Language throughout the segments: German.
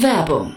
Werbung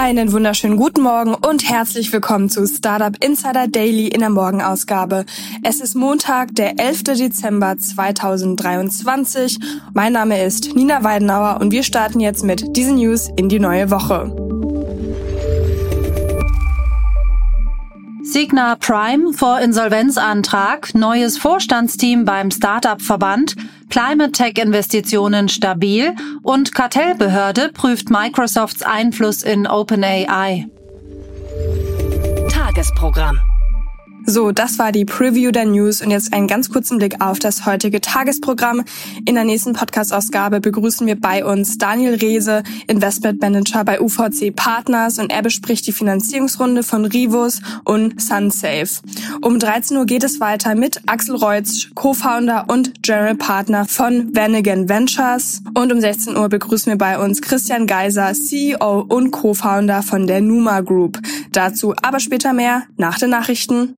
Einen wunderschönen guten Morgen und herzlich willkommen zu Startup Insider Daily in der Morgenausgabe. Es ist Montag, der 11. Dezember 2023. Mein Name ist Nina Weidenauer und wir starten jetzt mit diesen News in die neue Woche. Signa Prime vor Insolvenzantrag, neues Vorstandsteam beim Startup-Verband, Climate Tech-Investitionen stabil und Kartellbehörde prüft Microsofts Einfluss in OpenAI. Tagesprogramm. So, das war die Preview der News und jetzt einen ganz kurzen Blick auf das heutige Tagesprogramm. In der nächsten Podcast-Ausgabe begrüßen wir bei uns Daniel Reese, Investment Manager bei UVC Partners und er bespricht die Finanzierungsrunde von Rivus und SunSafe. Um 13 Uhr geht es weiter mit Axel Reutz, Co-Founder und General Partner von Vanagon Ventures und um 16 Uhr begrüßen wir bei uns Christian Geiser, CEO und Co-Founder von der Numa Group. Dazu aber später mehr nach den Nachrichten.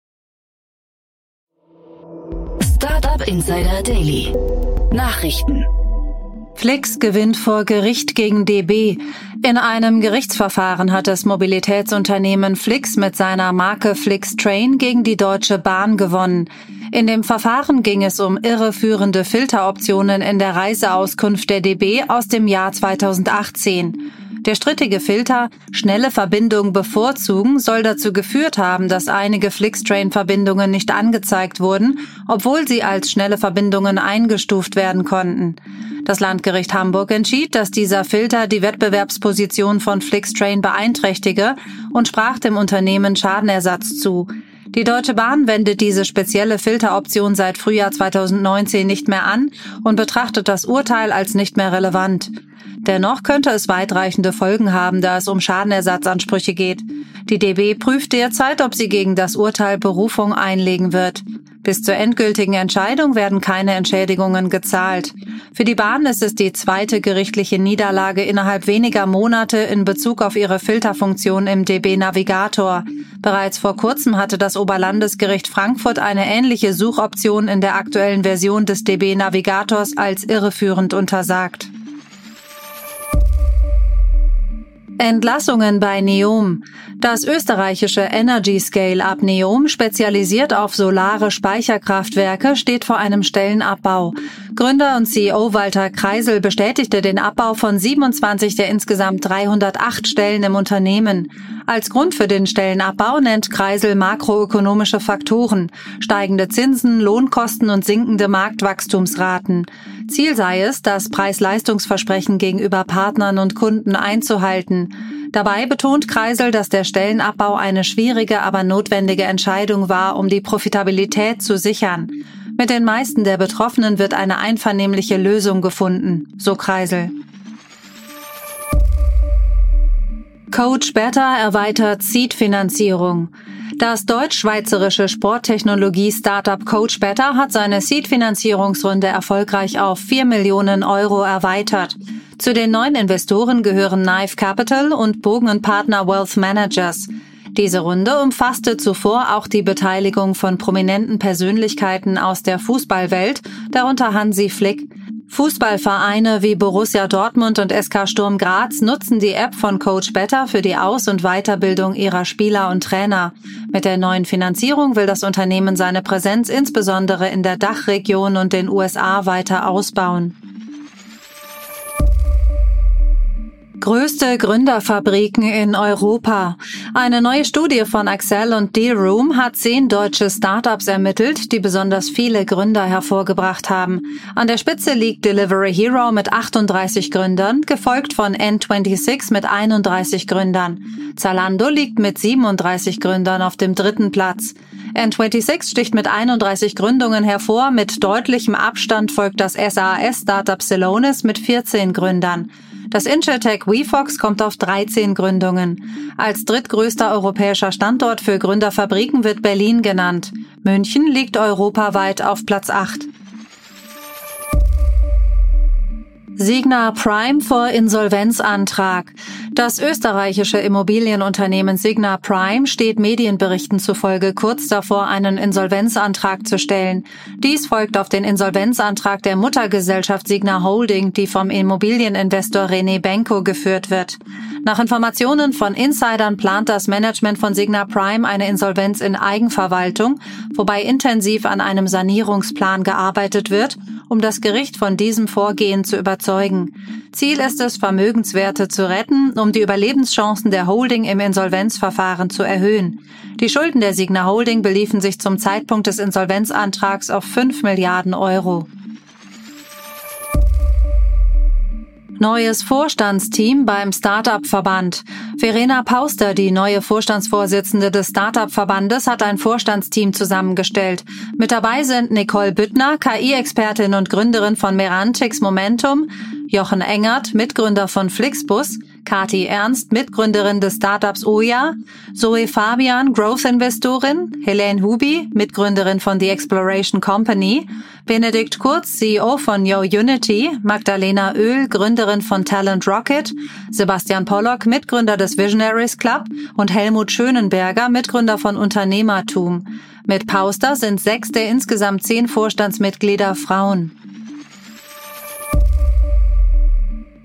Insider Daily. Nachrichten. Flix gewinnt vor Gericht gegen DB. In einem Gerichtsverfahren hat das Mobilitätsunternehmen Flix mit seiner Marke Flix Train gegen die Deutsche Bahn gewonnen. In dem Verfahren ging es um irreführende Filteroptionen in der Reiseauskunft der DB aus dem Jahr 2018. Der strittige Filter schnelle Verbindung bevorzugen soll dazu geführt haben, dass einige Flixtrain-Verbindungen nicht angezeigt wurden, obwohl sie als schnelle Verbindungen eingestuft werden konnten. Das Landgericht Hamburg entschied, dass dieser Filter die Wettbewerbsposition von Flixtrain beeinträchtige und sprach dem Unternehmen Schadenersatz zu. Die Deutsche Bahn wendet diese spezielle Filteroption seit Frühjahr 2019 nicht mehr an und betrachtet das Urteil als nicht mehr relevant. Dennoch könnte es weitreichende Folgen haben, da es um Schadenersatzansprüche geht. Die DB prüft derzeit, ob sie gegen das Urteil Berufung einlegen wird. Bis zur endgültigen Entscheidung werden keine Entschädigungen gezahlt. Für die Bahn ist es die zweite gerichtliche Niederlage innerhalb weniger Monate in Bezug auf ihre Filterfunktion im DB Navigator. Bereits vor kurzem hatte das Oberlandesgericht Frankfurt eine ähnliche Suchoption in der aktuellen Version des DB Navigators als irreführend untersagt. Entlassungen bei Neom. Das österreichische Energy Scale-Up Neom, spezialisiert auf solare Speicherkraftwerke, steht vor einem Stellenabbau. Gründer und CEO Walter Kreisel bestätigte den Abbau von 27 der insgesamt 308 Stellen im Unternehmen. Als Grund für den Stellenabbau nennt Kreisel makroökonomische Faktoren, steigende Zinsen, Lohnkosten und sinkende Marktwachstumsraten. Ziel sei es, das Preis-Leistungsversprechen gegenüber Partnern und Kunden einzuhalten. Dabei betont Kreisel, dass der Stellenabbau eine schwierige, aber notwendige Entscheidung war, um die Profitabilität zu sichern. Mit den meisten der Betroffenen wird eine einvernehmliche Lösung gefunden, so Kreisel. Coach Better erweitert Seed-Finanzierung. Das deutsch-schweizerische Sporttechnologie-Startup Coach Better hat seine Seed-Finanzierungsrunde erfolgreich auf 4 Millionen Euro erweitert. Zu den neuen Investoren gehören Knife Capital und Bogen Partner Wealth Managers. Diese Runde umfasste zuvor auch die Beteiligung von prominenten Persönlichkeiten aus der Fußballwelt, darunter Hansi Flick, Fußballvereine wie Borussia Dortmund und SK Sturm Graz nutzen die App von Coach Better für die Aus- und Weiterbildung ihrer Spieler und Trainer. Mit der neuen Finanzierung will das Unternehmen seine Präsenz insbesondere in der Dachregion und den USA weiter ausbauen. Größte Gründerfabriken in Europa. Eine neue Studie von Axel und Dealroom hat zehn deutsche Startups ermittelt, die besonders viele Gründer hervorgebracht haben. An der Spitze liegt Delivery Hero mit 38 Gründern, gefolgt von N26 mit 31 Gründern. Zalando liegt mit 37 Gründern auf dem dritten Platz. N26 sticht mit 31 Gründungen hervor, mit deutlichem Abstand folgt das SAS-Startup Celonis mit 14 Gründern. Das Insurtech WeFox kommt auf 13 Gründungen. Als drittgrößter europäischer Standort für Gründerfabriken wird Berlin genannt. München liegt europaweit auf Platz 8. Signa Prime vor Insolvenzantrag. Das österreichische Immobilienunternehmen Signa Prime steht Medienberichten zufolge kurz davor, einen Insolvenzantrag zu stellen. Dies folgt auf den Insolvenzantrag der Muttergesellschaft Signa Holding, die vom Immobilieninvestor René Benko geführt wird. Nach Informationen von Insidern plant das Management von Signa Prime eine Insolvenz in Eigenverwaltung, wobei intensiv an einem Sanierungsplan gearbeitet wird um das Gericht von diesem Vorgehen zu überzeugen. Ziel ist es, Vermögenswerte zu retten, um die Überlebenschancen der Holding im Insolvenzverfahren zu erhöhen. Die Schulden der Signa Holding beliefen sich zum Zeitpunkt des Insolvenzantrags auf 5 Milliarden Euro. Neues Vorstandsteam beim Startup-Verband. Verena Pauster, die neue Vorstandsvorsitzende des Startup-Verbandes, hat ein Vorstandsteam zusammengestellt. Mit dabei sind Nicole Büttner, KI-Expertin und Gründerin von Merantix Momentum, Jochen Engert, Mitgründer von Flixbus, Kati Ernst, Mitgründerin des Startups Oya, Zoe Fabian, Growth-Investorin, Helene Hubi, Mitgründerin von The Exploration Company, Benedikt Kurz, CEO von Yo Unity, Magdalena Öl, Gründerin von Talent Rocket, Sebastian Pollock, Mitgründer des Visionaries Club und Helmut Schönenberger, Mitgründer von Unternehmertum. Mit Pauster sind sechs der insgesamt zehn Vorstandsmitglieder Frauen.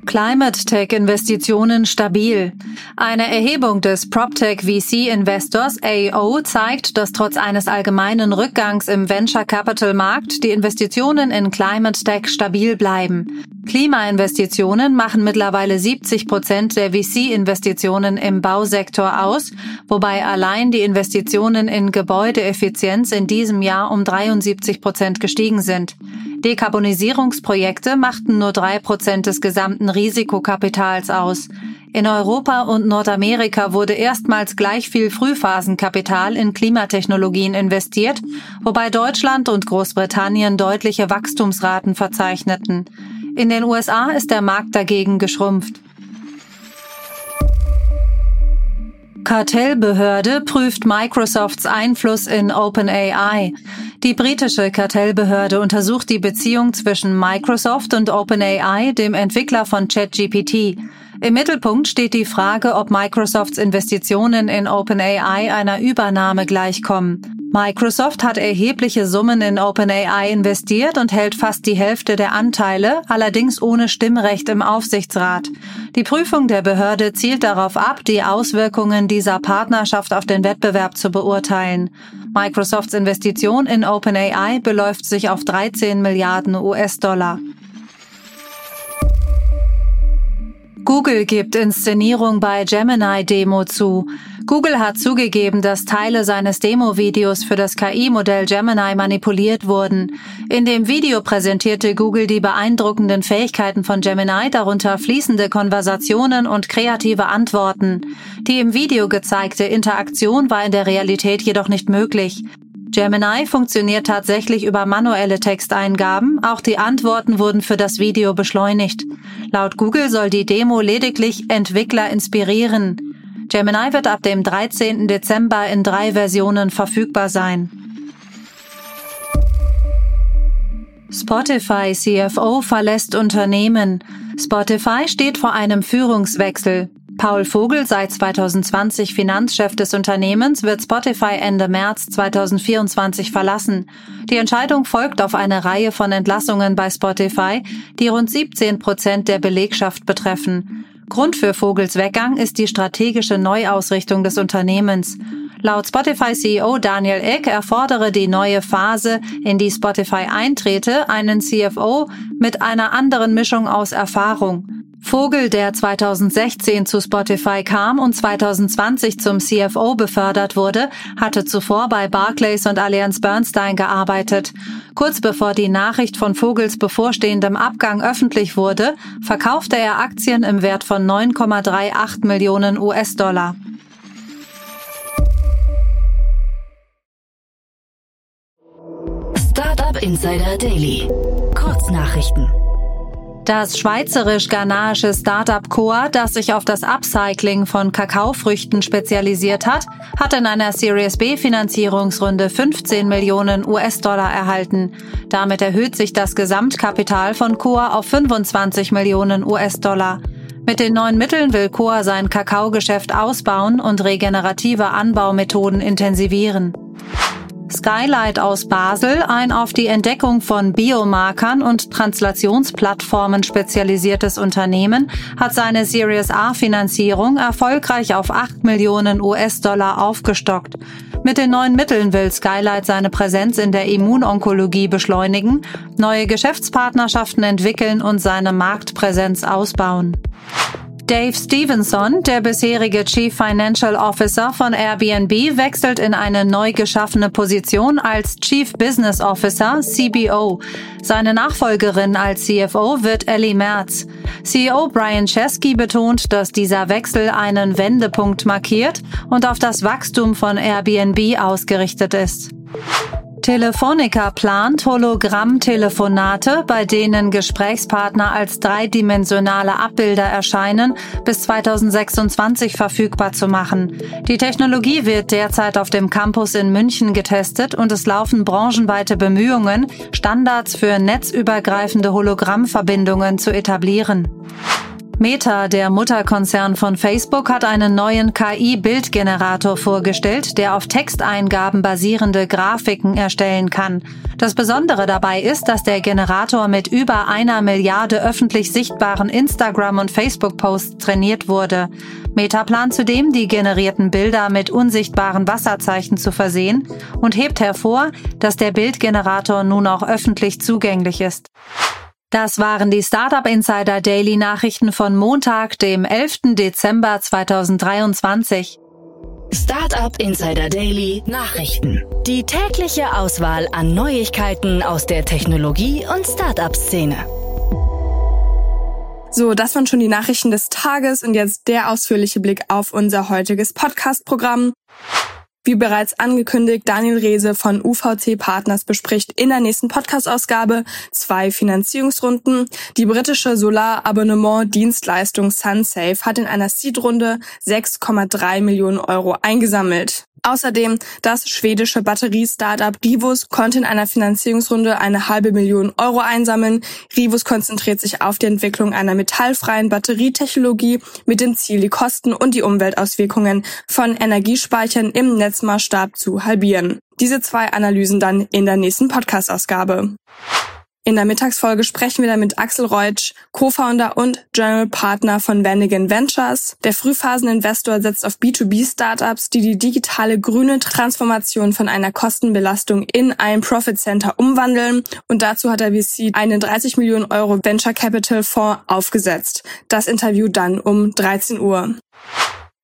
Climate Tech Investitionen stabil. Eine Erhebung des PropTech VC Investors AO zeigt, dass trotz eines allgemeinen Rückgangs im Venture Capital Markt die Investitionen in Climate Tech stabil bleiben. Klimainvestitionen machen mittlerweile 70 Prozent der VC-Investitionen im Bausektor aus, wobei allein die Investitionen in Gebäudeeffizienz in diesem Jahr um 73 Prozent gestiegen sind. Dekarbonisierungsprojekte machten nur drei Prozent des gesamten Risikokapitals aus. In Europa und Nordamerika wurde erstmals gleich viel Frühphasenkapital in Klimatechnologien investiert, wobei Deutschland und Großbritannien deutliche Wachstumsraten verzeichneten. In den USA ist der Markt dagegen geschrumpft. Kartellbehörde prüft Microsofts Einfluss in OpenAI. Die britische Kartellbehörde untersucht die Beziehung zwischen Microsoft und OpenAI, dem Entwickler von ChatGPT. Im Mittelpunkt steht die Frage, ob Microsofts Investitionen in OpenAI einer Übernahme gleichkommen. Microsoft hat erhebliche Summen in OpenAI investiert und hält fast die Hälfte der Anteile, allerdings ohne Stimmrecht im Aufsichtsrat. Die Prüfung der Behörde zielt darauf ab, die Auswirkungen dieser Partnerschaft auf den Wettbewerb zu beurteilen. Microsofts Investition in OpenAI beläuft sich auf 13 Milliarden US-Dollar. Google gibt Inszenierung bei Gemini Demo zu. Google hat zugegeben, dass Teile seines Demo-Videos für das KI-Modell Gemini manipuliert wurden. In dem Video präsentierte Google die beeindruckenden Fähigkeiten von Gemini, darunter fließende Konversationen und kreative Antworten. Die im Video gezeigte Interaktion war in der Realität jedoch nicht möglich. Gemini funktioniert tatsächlich über manuelle Texteingaben, auch die Antworten wurden für das Video beschleunigt. Laut Google soll die Demo lediglich Entwickler inspirieren. Gemini wird ab dem 13. Dezember in drei Versionen verfügbar sein. Spotify CFO verlässt Unternehmen. Spotify steht vor einem Führungswechsel. Paul Vogel, seit 2020 Finanzchef des Unternehmens, wird Spotify Ende März 2024 verlassen. Die Entscheidung folgt auf eine Reihe von Entlassungen bei Spotify, die rund 17 Prozent der Belegschaft betreffen. Grund für Vogels Weggang ist die strategische Neuausrichtung des Unternehmens. Laut Spotify-CEO Daniel Eck erfordere die neue Phase, in die Spotify eintrete, einen CFO mit einer anderen Mischung aus Erfahrung. Vogel, der 2016 zu Spotify kam und 2020 zum CFO befördert wurde, hatte zuvor bei Barclays und Allianz Bernstein gearbeitet. Kurz bevor die Nachricht von Vogels bevorstehendem Abgang öffentlich wurde, verkaufte er Aktien im Wert von 9,38 Millionen US-Dollar. Startup Insider Daily. Kurznachrichten. Das schweizerisch-ghanaische Startup Coa, das sich auf das Upcycling von Kakaofrüchten spezialisiert hat, hat in einer Series B Finanzierungsrunde 15 Millionen US-Dollar erhalten. Damit erhöht sich das Gesamtkapital von Coa auf 25 Millionen US-Dollar. Mit den neuen Mitteln will Coa sein Kakaogeschäft ausbauen und regenerative Anbaumethoden intensivieren. Skylight aus Basel, ein auf die Entdeckung von Biomarkern und Translationsplattformen spezialisiertes Unternehmen, hat seine Series A Finanzierung erfolgreich auf 8 Millionen US-Dollar aufgestockt. Mit den neuen Mitteln will Skylight seine Präsenz in der Immunonkologie beschleunigen, neue Geschäftspartnerschaften entwickeln und seine Marktpräsenz ausbauen. Dave Stevenson, der bisherige Chief Financial Officer von Airbnb, wechselt in eine neu geschaffene Position als Chief Business Officer, CBO. Seine Nachfolgerin als CFO wird Ellie Merz. CEO Brian Chesky betont, dass dieser Wechsel einen Wendepunkt markiert und auf das Wachstum von Airbnb ausgerichtet ist. Telefonica plant Hologramm-Telefonate, bei denen Gesprächspartner als dreidimensionale Abbilder erscheinen, bis 2026 verfügbar zu machen. Die Technologie wird derzeit auf dem Campus in München getestet und es laufen branchenweite Bemühungen, Standards für netzübergreifende Hologrammverbindungen zu etablieren. Meta, der Mutterkonzern von Facebook, hat einen neuen KI-Bildgenerator vorgestellt, der auf Texteingaben basierende Grafiken erstellen kann. Das Besondere dabei ist, dass der Generator mit über einer Milliarde öffentlich sichtbaren Instagram- und Facebook-Posts trainiert wurde. Meta plant zudem, die generierten Bilder mit unsichtbaren Wasserzeichen zu versehen und hebt hervor, dass der Bildgenerator nun auch öffentlich zugänglich ist. Das waren die Startup Insider Daily Nachrichten von Montag, dem 11. Dezember 2023. Startup Insider Daily Nachrichten. Die tägliche Auswahl an Neuigkeiten aus der Technologie- und Startup-Szene. So, das waren schon die Nachrichten des Tages und jetzt der ausführliche Blick auf unser heutiges Podcast-Programm. Wie bereits angekündigt, Daniel Rehse von UVC Partners bespricht in der nächsten Podcast-Ausgabe zwei Finanzierungsrunden. Die britische Solar-Abonnement-Dienstleistung SunSafe hat in einer Seed-Runde 6,3 Millionen Euro eingesammelt. Außerdem das schwedische Batterie-Startup Rivus konnte in einer Finanzierungsrunde eine halbe Million Euro einsammeln. Rivus konzentriert sich auf die Entwicklung einer metallfreien Batterietechnologie mit dem Ziel, die Kosten und die Umweltauswirkungen von Energiespeichern im Netzmaßstab zu halbieren. Diese zwei Analysen dann in der nächsten Podcast-Ausgabe. In der Mittagsfolge sprechen wir dann mit Axel Reutsch, Co-Founder und General Partner von Vannigan Ventures. Der Frühphaseninvestor setzt auf B2B-Startups, die die digitale grüne Transformation von einer Kostenbelastung in ein Profit Center umwandeln. Und dazu hat der VC einen 30 Millionen Euro Venture Capital Fonds aufgesetzt. Das Interview dann um 13 Uhr.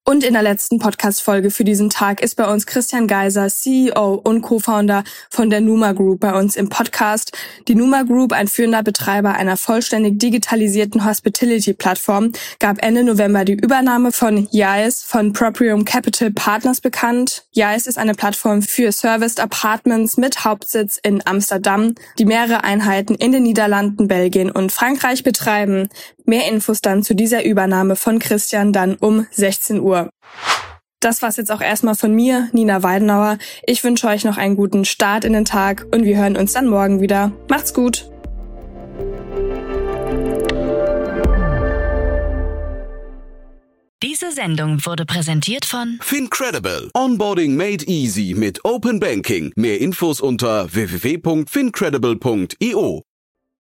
Und in der letzten Podcast-Folge für diesen Tag ist bei uns Christian Geiser, CEO und Co-Founder von der Numa Group bei uns im Podcast. Die Numa Group, ein führender Betreiber einer vollständig digitalisierten Hospitality-Plattform, gab Ende November die Übernahme von Yais von Proprium Capital Partners bekannt. Yais ist eine Plattform für Serviced Apartments mit Hauptsitz in Amsterdam, die mehrere Einheiten in den Niederlanden, Belgien und Frankreich betreiben. Mehr Infos dann zu dieser Übernahme von Christian dann um 16 Uhr. Das war's jetzt auch erstmal von mir, Nina Weidenauer. Ich wünsche euch noch einen guten Start in den Tag und wir hören uns dann morgen wieder. Macht's gut! Diese Sendung wurde präsentiert von Fincredible. Onboarding made easy mit Open Banking. Mehr Infos unter www.fincredible.io.